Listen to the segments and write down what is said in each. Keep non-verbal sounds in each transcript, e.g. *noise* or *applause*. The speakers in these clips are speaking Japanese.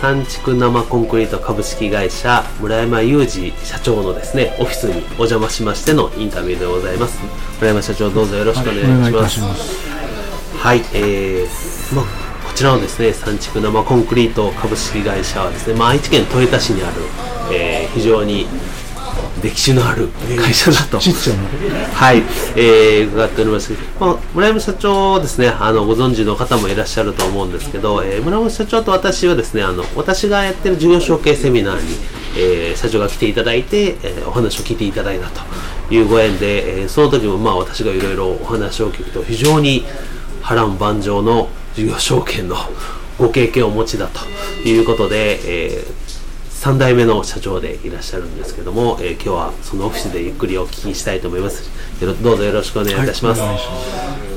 三畜生コンクリート株式会社村山裕二社長のですねオフィスにお邪魔しましてのインタビューでございます村山社長どうぞよろしくお願いしお願いいますたします。はい、えーまあ、こちらのですね三畜生コンクリート株式会社はですね、まあ、愛知県豊田市にある、えー非常に歴史のある会社だと、ちっちゃな。はい、えー、伺っております、まあ、村山社長ですね。あのご存知の方もいらっしゃると思うんですけど、えー村山社長と私はですねあの私がやってる事業承継セミナーに、えー社長が来ていただいて、えーお話を聞いていただいたというご縁で、えーその時もまあ私がいろいろお話を聞くと非常に波乱万丈の事業承継のご経験をお持ちだということで、えー3代目の社長でいらっしゃるんですけども、えー今日はそのオフィスでゆっくりお聞きしたいと思いますよろどうぞよろしくお願いいたします,、はい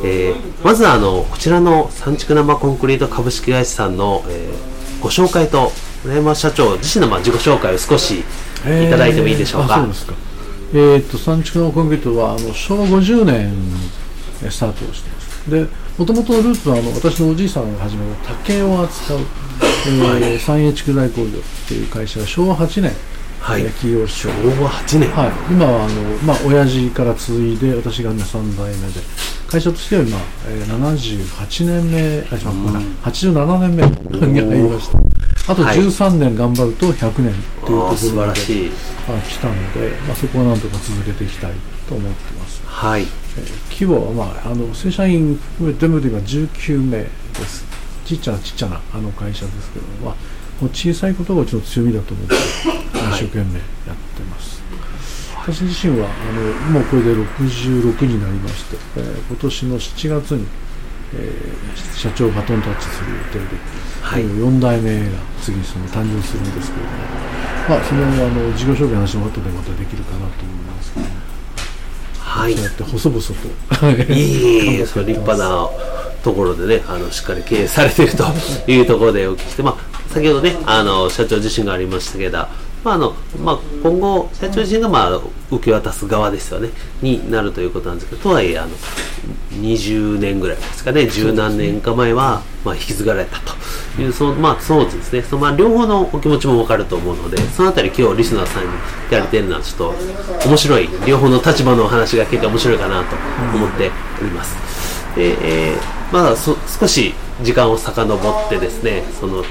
えーまずはあのこちらの三畜生コンクリート株式会社さんの、えーご紹介と村山社長自身のまあ自己紹介を少しいただいてもいいでしょうか、あそうですか。えーっと三畜のコンクリートはあの昭和50年スタートをしてます。で、もともとのルーツはあの私のおじいさんが始めた竹を扱う、えー三栄畜材工業っていう会社が昭和8年、はい。えー起業して。昭和8年、はい、今はあの、まあ、親父から継いで私が今3代目で。会社としては今、えー、78年目あ違うんなさい。87年目に入りました。あとはい。13年頑張ると100年っていうところまで、あー素晴らしい。あ来たので、まあ、そこをなんとか続けていきたいと思ってます、はい。えー規模は、まあ、あの正社員含めて全部で今19名ですちっちゃなちっちゃなあの会社ですけども、まあ、小さいことがうちの強みだと思って一生懸命やってます、私自身はあのもうこれで66になりまして、えー今年の7月に、えー社長バトンタッチする予定で、はい。4代目が次にその誕生するんですけれども、まあ、そのあの事業承継の話も後でまたできるかなと思いますけど、はい。そうやって細々とい。えいえいえ、その立派なところでね、あのしっかり経営されていると *laughs* いうところでお聞きして、まあ、先ほどね、あの社長自身がありましたけど、まああのまあ、今後、社長自身が、まあ、受け渡す側ですよね、になるということなんですけど、とはいえ、あの20年ぐらいですかね、十何年か前は、まあ、引き継がれたという、そのまあ、そうですね、そのまあ、両方のお気持ちも分かると思うので、そのあたり、今日リスナーさんにやれてるのは、ちょっと面白い、両方の立場のお話が聞けて面白いかなと思っております。で、えーまあ、そ少し時間を遡ってですね、その、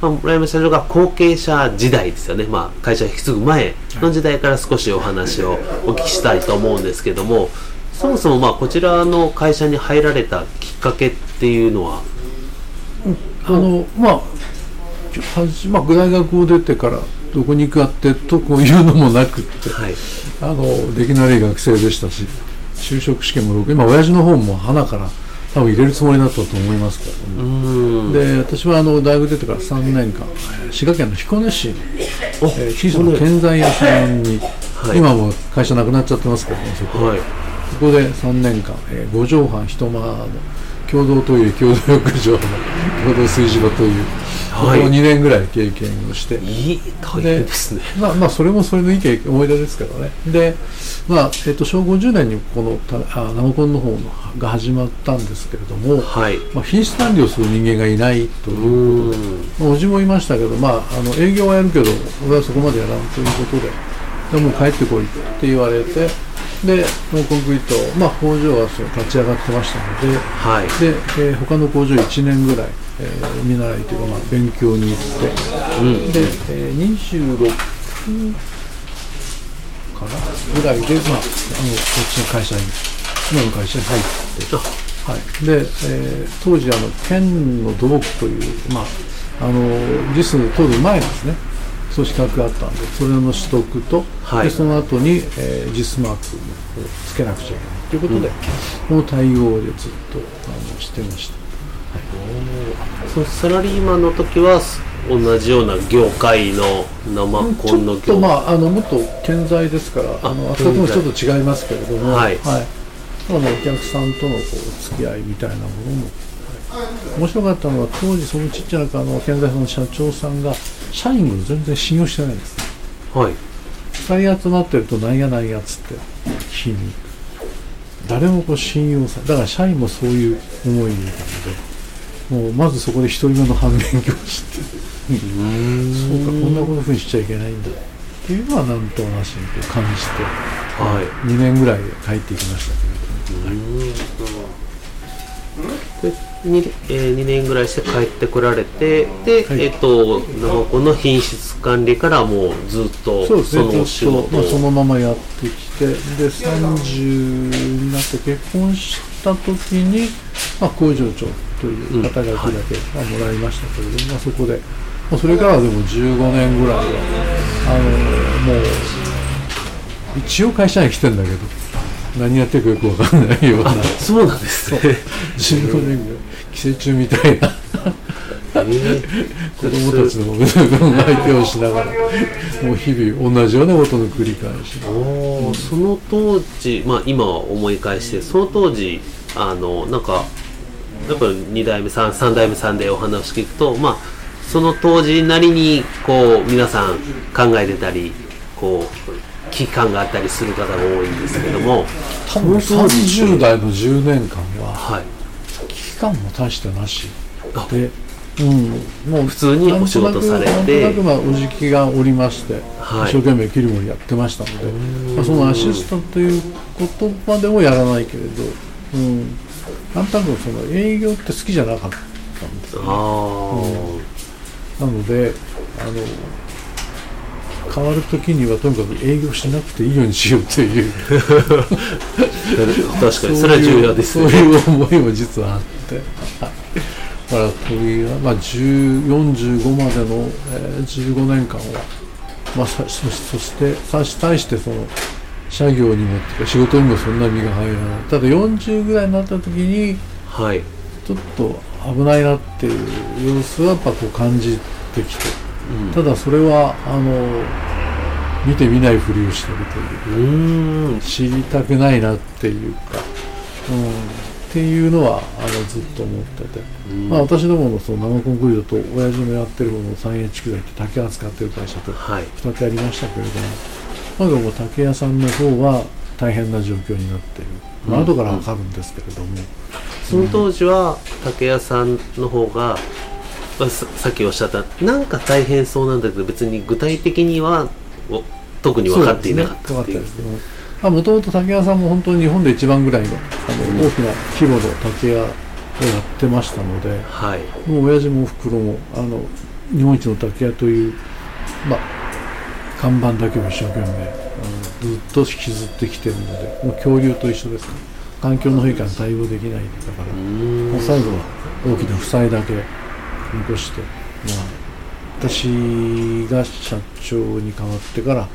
まあ、村山社長が後継者時代ですよね、まあ、会社を引き継ぐ前の時代から少しお話をお聞きしたいと思うんですけども、そもそもまあこちらの会社に入られたきっかけっていうのは、あのまあまあ大学を出てからどこに行くかってとこういうのもなくって。はい、あの出来の悪い学生でしたし就職試験も今親父の方も花から多分入れるつもりだったと思いますけどで私はあの大学出てから3年間えー滋賀県の彦根市えー小さな建材屋さんに、はい。今も会社なくなっちゃってますけどねそこ,、はい、そこで3年間、えー、5畳半一間の共同トイレ共同浴場の共同炊事場という、はい。ここを2年ぐらい経験をして、いい大変ですね。まあまあそれもそれのいい経験思い出ですけどね。でまあえっと昭和50年にこのナモコンの方のが始まったんですけれども、はい、まあ、品質管理をする人間がいないとう。いうーん、まあ、おじもいましたけど、まあ、あの営業はやるけど俺はそこまでやらんということででもう帰ってこいって言われてでもうコンクリート、まあ、工場はそう立ち上がってましたのではい、で、えー他の工場1年ぐらい、えー見習いというか、まあ、勉強に行って、うん、で、えー、26ぐらいで、まあ、あのこっちの会社に今の会社に入って、はい、で、えー当時あの県の土木という、まあ、あの JIS 取る前なんですねそう資格があったんでそれの取得と、はい。でその後に、えー、JIS マークをつけなくちゃいけないということで、この対応でずっとあのしてました。そのサラリーマンの時はす同じような業界の生コンのちょっと業まああのもっと健在ですからあのああそこもちょっと違いますけれどもはい。あのお客さんとのこう付き合いみたいなものも、面白かったのは当時そのちっちゃなあの健在の社長さんが社員を全然信用してないんです。はい。2人集まってるとなんやなんやっつって。聞きに。誰もこう信用さだから社員もそういう思いにいたのでもうまずそこで一人目の反面教師って。そうかこんなことふうにしちゃいけないんだっていうのはなんとなしにこう感じて、はい。2年ぐらいで帰ってきましたけれども、で 2, えー、2年ぐらいして帰ってこられてで、はい。えっ、と生コンの品質管理からもうずっとそうですね。のお仕事を。まあ、そのままやってきてで30になって結婚した時に、まあ、工場長という肩書きだけ、まあ、もらいましたけれども、まあ、そこで、まあ、それからはでも15年ぐらいはあのもう一応会社に来てんだけど何やってるかよくわかんないような。そうなんですね。15年ぐらい寄生虫みたいな。えー子供たちの相手をしながらもう日々同じようなことの繰り返し。おーその当時、まあ、今思い返してその当時あのなんかやっぱ2代目 3, 3代目さんでお話聞くとまあその当時なりにこう皆さん考えてたりこう危機感があったりする方が多いんですけども多分その当時30代の10年間ははい危機感も大してなし。あで、うん、もう普通にお仕事されて。なんとなくまあおじきがおりまして、はい。一生懸命切り盛りやってましたので、まあ、そのアシスタントということまでもやらないけれど、うん、なんとなくその営業って好きじゃなかったんですよね。あなのであの変わる時にはとにかく営業しなくていいようにしようという。あ *laughs* 確かにそれは重要ですそうねいう思いも実はあって。はい。だから時は、まあ、10 45までの、えー15年間は、まあ、さそそして対してその社業にも仕事にもそんな身が入らない。ただ40ぐらいになった時にはい。ちょっと危ないなっていう様子はやっぱこう感じてきてうんただそれはあの見て見ないふりをしてるという。うーん。知りたくないなっていうか、うん、っていうのはあのずっと思ってて、うん。まあ、私どものその生コンクリートと親父のやってるもの三栄地区大って竹扱ってる会社とはい。2つありましたけれどもまだもう竹屋さんの方は大変な状況になっている、まあうん後からわかるんですけれども、その当時は竹谷さんの方が、まあささっきおっしゃったなんか大変そうなんだけど別に具体的にはお特に分かっていなかったっていう。そうですね。分かったです。ねもともと竹屋さんも本当に日本で一番ぐらいのあの大きな規模の竹屋をやってましたので、はい。もう親父もおふくろもあの日本一の竹屋という、まあ、看板だけを一生懸命、あのずっと引きずってきてるのでもう恐竜と一緒ですね。環境の変化に対応できないんだから、もう最後は大きな負債だけ残して、まあ、私が社長に変わってから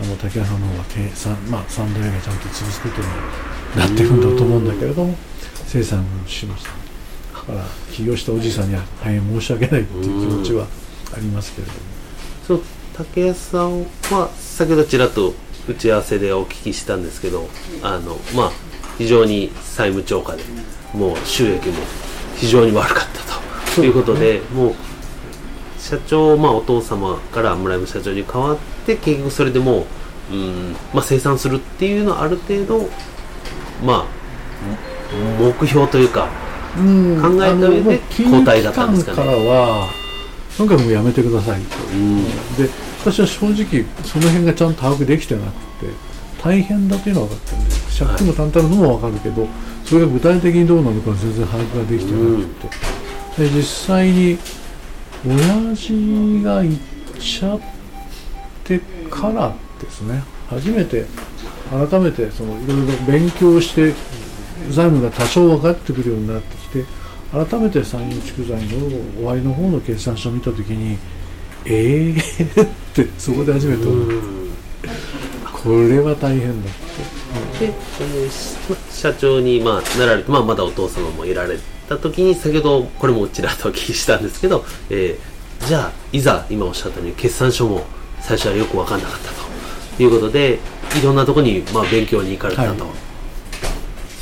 あの竹谷さんの方が経営さん、まあ、3代目がちゃんと潰すことになってるんだと思うんだけれども生産をしました。だから起業したおじいさんには大変申し訳ないっていう気持ちはありますけれども。その竹谷さんは先ほどちらっと打ち合わせでお聞きしたんですけどあのまあ非常に債務超過でもう収益も非常に悪かったと。いうことでもう社長、まあ、お父様から村山社長に代わって結局それでもう、うんまあ、生産するっていうのはある程度まあ目標というかうん。考えた上で交代だったんですかね。からはとにかくもうやめてくださいと。うん。で私は正直その辺がちゃんと把握できてなくて大変だというのは分かってるんで借金が単たるのも分かるけど、それが具体的にどうなのか全然把握ができてなくて、で実際に親父が行っちゃってからですね。初めて改めてそのいろいろ勉強して財務が多少分かってくるようになってきて改めて産業蓄財の終わりの方の決算書を見たときにええー、ってそこで初めて思う。これは大変だって。で、えー社長に、まあ、なられて、まあ、まだお父様もいられた時に先ほどこれもちらっとお聞きしたんですけど、えーじゃあいざ今おっしゃったように決算書も最初はよく分かんなかったということでいろんなところに、まあ、勉強に行かれたと、はい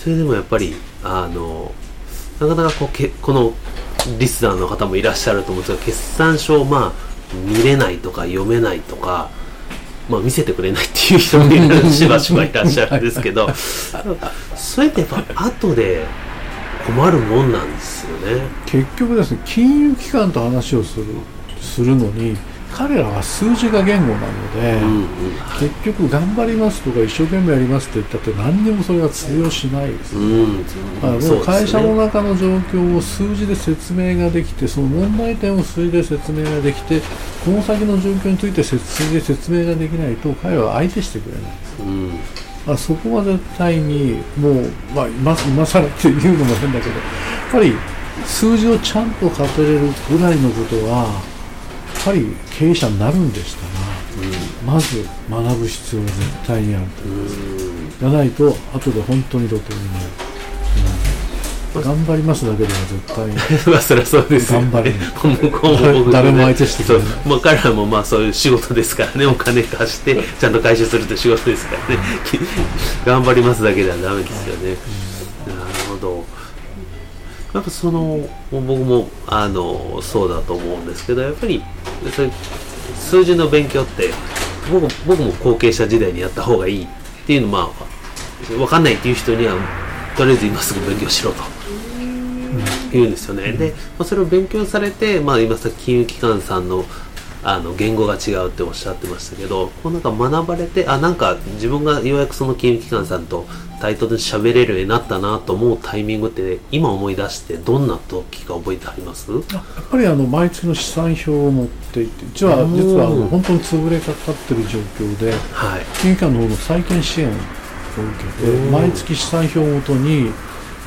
それでもやっぱりあのなかなかこうけこのリスナーの方もいらっしゃると思うんですが決算書をまあ見れないとか読めないとか、まあ、見せてくれないっていう人もしばしばいらっしゃるんですけど *laughs* それってやっぱ後で困るもんなんですよね。結局ですね金融機関と話をするするのに彼らは数字が言語なので、うんうん。結局頑張りますとか一生懸命やりますって言ったって何にもそれは通用しないです、うん。う会社の中の状況を数字で説明ができてその問題点を数字で説明ができてこの先の状況について数字で説明ができないと彼らは相手してくれないです。うん。あそこは絶対にもう、まあ、今今更っていうのも変だけどやっぱり数字をちゃんと語れるぐらいのことはぱり経営者になるんでしたら、まず学ぶ必要が絶対にあると思います。じゃないと後で本当に路頭になる、うん頑張りますだけでは絶対に。*laughs* まあそれはそうですよね。頑張る向こうも僕もね誰も相手してくれない。まあ彼らもまあそういう仕事ですからね、お金貸してちゃんと回収するという仕事ですからね。*laughs* 頑張りますだけではダメですよね。なるほど。やっぱその僕もあのそうだと思うんですけど、やっぱり数字の勉強って僕僕も後継者時代にやった方がいいっていうのまあ分かんないっていう人にはとりあえず今すぐ勉強しろと。言うんですよね、で、まあ、それを勉強されて、まあ、今さっき金融機関さんのあの言語が違うっておっしゃってましたけどこうなんか学ばれてあなんか自分がようやくその金融機関さんと対等で喋れるようになったなと思うタイミングって今思い出してどんな時か覚えてあります？やっぱりあの毎月の資産表を持っていて実はうん実は本当に潰れかかってる状況ではい。金融機関の方の債券支援を受けてうん毎月資産表をもとに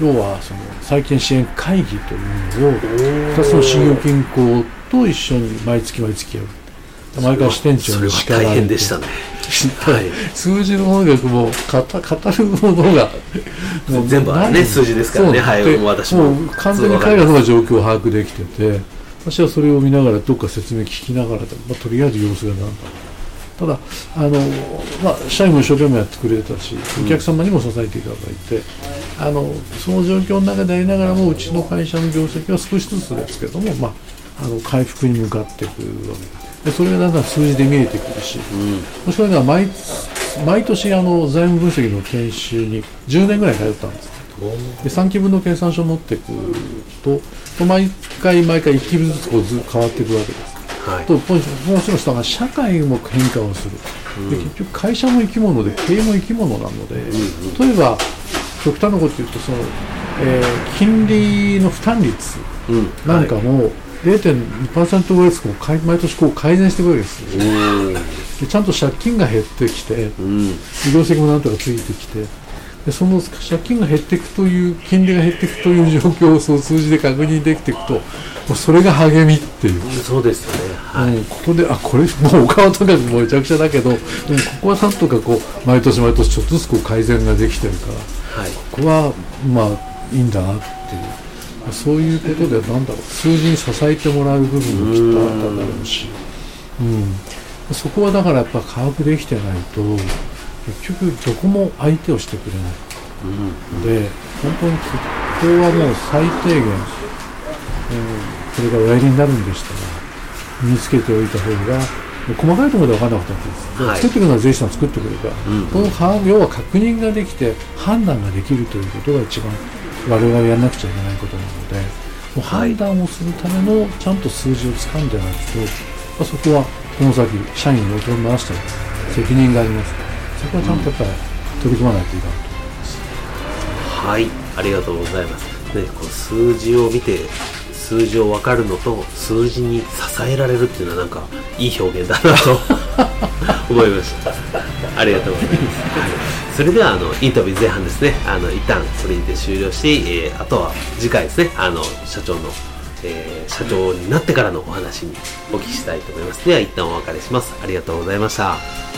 要はその債券支援会議というのを2つの信用金庫と一緒に毎月毎月やる。毎回支店長に叱られて大変でしたね。はい。数字の能力も語語るものが。もう全部はね数字ですからね。はい私ももう完全に彼らの状況を把握できてて私はそれを見ながらどっか説明聞きながらで、まあ、とりあえず様子がなんだただあの、まあ、社員も一生懸命やってくれたしお客様にも支えていただいて、あのその状況の中でありながらもうちの会社の業績は少しずつですけども、まあ、あの回復に向かっていくわけででそれがだんだん数字で見えてくるし、もしくは毎毎年あの財務分析の研修に10年ぐらい通ったんです。で3期分の計算書を持ってくるとと毎回毎回1期分ずつこうず変わっていくわけです。はい。ともちろん下が社会も変化をする、で結局会社も生き物で経営も生き物なので、例えば極端なこと言うとその、えー金利の負担率うん。なんかも0.2%ぐらいずつこうかい毎年こう改善していくわけですはいでちゃんと借金が減ってきてうん。うん業績もなんとかついてきて。でその借金が減っていくという金利が減っていくという状況をその数字で確認できていくともうそれが励みっていう。そうですよね。はい、うんここであこれもうお顔とかもめちゃくちゃだけど、うんここはなんとかこう毎年毎年ちょっとずつこう改善ができてるからはい。ここはまあいいんだなっていうそういうことでなんだろう。数字に支えてもらう部分もきっとあったんだろうし、うん、そこはだからやっぱ把握できてないと結局どこも相手をしてくれない。で本当にここはもう最低限、うんこれがおやりになるんでしたら身につけておいた方が細かいところで分からなかったわけです、はい。作ってくるのは税理士さん作ってくれるから、うんこのは要は確認ができて判断ができるということが一番我々がやらなくちゃいけないことなのでもうはい判断をするためのちゃんと数字をつかんでないと、まあ、そこはこの先社員を取り回したり責任がありますそこはちゃんとやっぱり取り組まないといけないと思います。はい、ありがとうございます。ね、こう数字を見て、数字を分かるのと、数字に支えられるっていうのはなんか、いい表現だなと *laughs* 思いましたありがとうございます、はい、それではあのインタビュー前半ですね。あの一旦それにて終了し、えー、あとは次回ですね。あの社長の、えー、社長になってからのお話にお聞きしたいと思います。では一旦お別れします。ありがとうございました。